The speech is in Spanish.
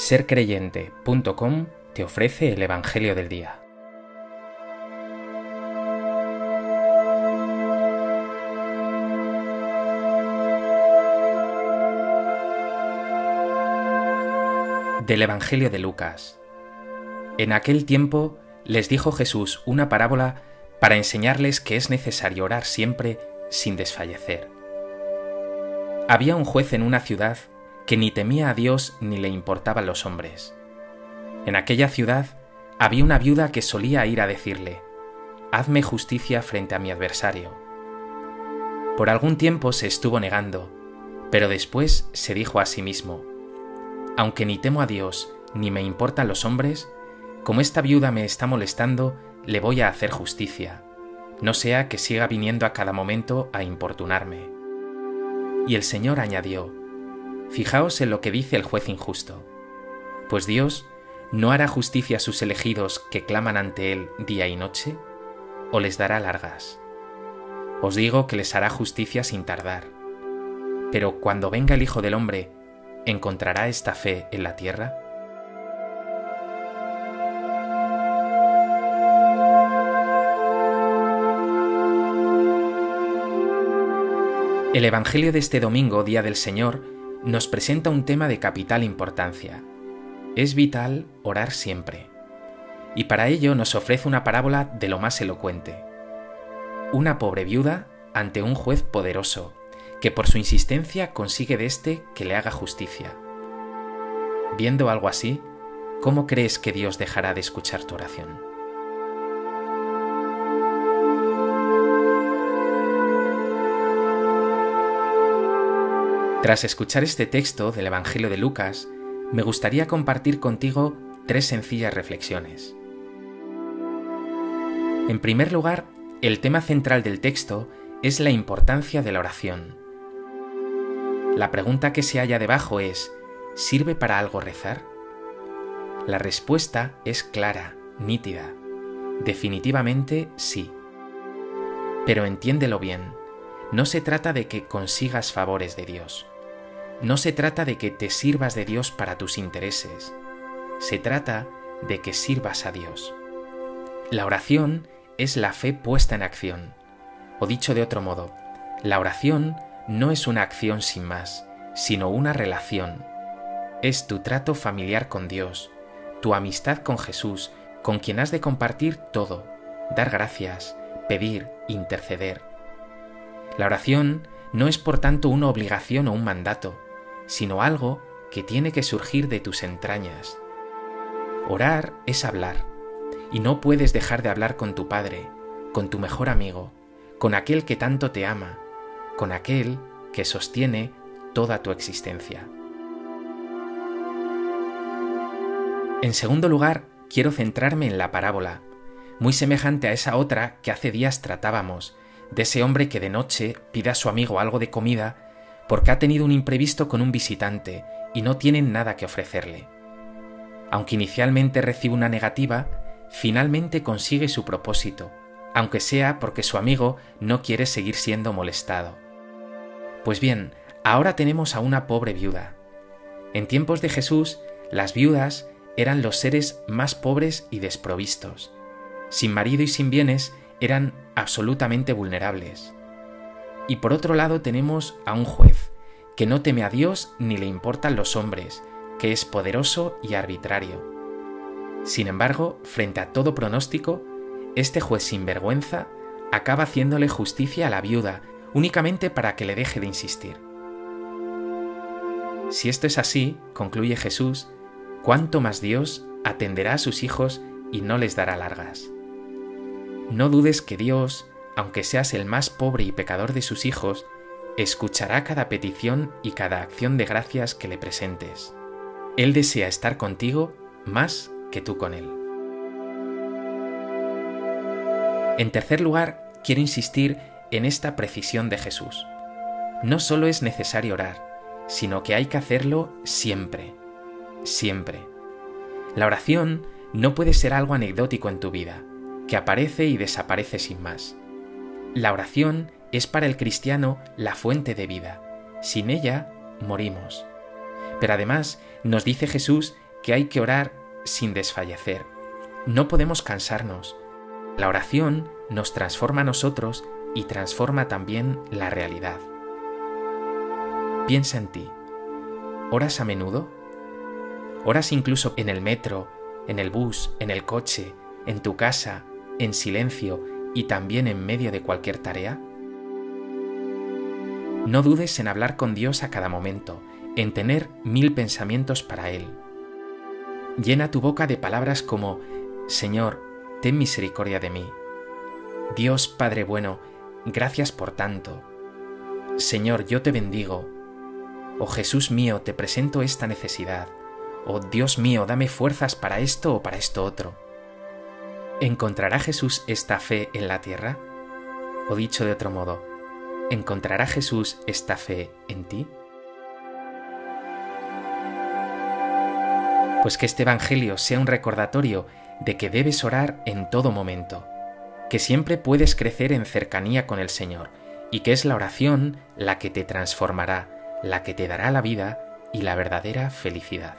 sercreyente.com te ofrece el Evangelio del Día. Del Evangelio de Lucas. En aquel tiempo les dijo Jesús una parábola para enseñarles que es necesario orar siempre sin desfallecer. Había un juez en una ciudad que ni temía a Dios ni le importaban los hombres. En aquella ciudad había una viuda que solía ir a decirle, Hazme justicia frente a mi adversario. Por algún tiempo se estuvo negando, pero después se dijo a sí mismo, Aunque ni temo a Dios ni me importan los hombres, como esta viuda me está molestando, le voy a hacer justicia, no sea que siga viniendo a cada momento a importunarme. Y el Señor añadió, Fijaos en lo que dice el juez injusto, pues Dios no hará justicia a sus elegidos que claman ante Él día y noche, o les dará largas. Os digo que les hará justicia sin tardar. Pero cuando venga el Hijo del Hombre, ¿encontrará esta fe en la tierra? El Evangelio de este domingo, Día del Señor, nos presenta un tema de capital importancia. Es vital orar siempre. Y para ello nos ofrece una parábola de lo más elocuente. Una pobre viuda ante un juez poderoso, que por su insistencia consigue de éste que le haga justicia. Viendo algo así, ¿cómo crees que Dios dejará de escuchar tu oración? Tras escuchar este texto del Evangelio de Lucas, me gustaría compartir contigo tres sencillas reflexiones. En primer lugar, el tema central del texto es la importancia de la oración. La pregunta que se halla debajo es, ¿sirve para algo rezar? La respuesta es clara, nítida. Definitivamente sí. Pero entiéndelo bien, no se trata de que consigas favores de Dios. No se trata de que te sirvas de Dios para tus intereses. Se trata de que sirvas a Dios. La oración es la fe puesta en acción. O dicho de otro modo, la oración no es una acción sin más, sino una relación. Es tu trato familiar con Dios, tu amistad con Jesús, con quien has de compartir todo, dar gracias, pedir, interceder. La oración no es por tanto una obligación o un mandato, sino algo que tiene que surgir de tus entrañas. Orar es hablar, y no puedes dejar de hablar con tu Padre, con tu mejor amigo, con aquel que tanto te ama, con aquel que sostiene toda tu existencia. En segundo lugar, quiero centrarme en la parábola, muy semejante a esa otra que hace días tratábamos, de ese hombre que de noche pide a su amigo algo de comida porque ha tenido un imprevisto con un visitante y no tiene nada que ofrecerle. Aunque inicialmente recibe una negativa, finalmente consigue su propósito, aunque sea porque su amigo no quiere seguir siendo molestado. Pues bien, ahora tenemos a una pobre viuda. En tiempos de Jesús, las viudas eran los seres más pobres y desprovistos. Sin marido y sin bienes, eran absolutamente vulnerables. Y por otro lado tenemos a un juez, que no teme a Dios ni le importan los hombres, que es poderoso y arbitrario. Sin embargo, frente a todo pronóstico, este juez sin vergüenza acaba haciéndole justicia a la viuda únicamente para que le deje de insistir. Si esto es así, concluye Jesús, cuánto más Dios atenderá a sus hijos y no les dará largas. No dudes que Dios, aunque seas el más pobre y pecador de sus hijos, escuchará cada petición y cada acción de gracias que le presentes. Él desea estar contigo más que tú con Él. En tercer lugar, quiero insistir en esta precisión de Jesús. No solo es necesario orar, sino que hay que hacerlo siempre, siempre. La oración no puede ser algo anecdótico en tu vida, que aparece y desaparece sin más. La oración es para el cristiano la fuente de vida. Sin ella, morimos. Pero además nos dice Jesús que hay que orar sin desfallecer. No podemos cansarnos. La oración nos transforma a nosotros y transforma también la realidad. Piensa en ti. ¿Oras a menudo? ¿Oras incluso en el metro, en el bus, en el coche, en tu casa, en silencio y también en medio de cualquier tarea? No dudes en hablar con Dios a cada momento, en tener mil pensamientos para Él. Llena tu boca de palabras como, Señor, ten misericordia de mí. Dios Padre bueno, gracias por tanto. Señor, yo te bendigo. Oh Jesús mío, te presento esta necesidad. Oh Dios mío, dame fuerzas para esto o para esto otro. ¿Encontrará Jesús esta fe en la tierra? O dicho de otro modo, ¿encontrará Jesús esta fe en ti? Pues que este Evangelio sea un recordatorio de que debes orar en todo momento, que siempre puedes crecer en cercanía con el Señor y que es la oración la que te transformará, la que te dará la vida y la verdadera felicidad.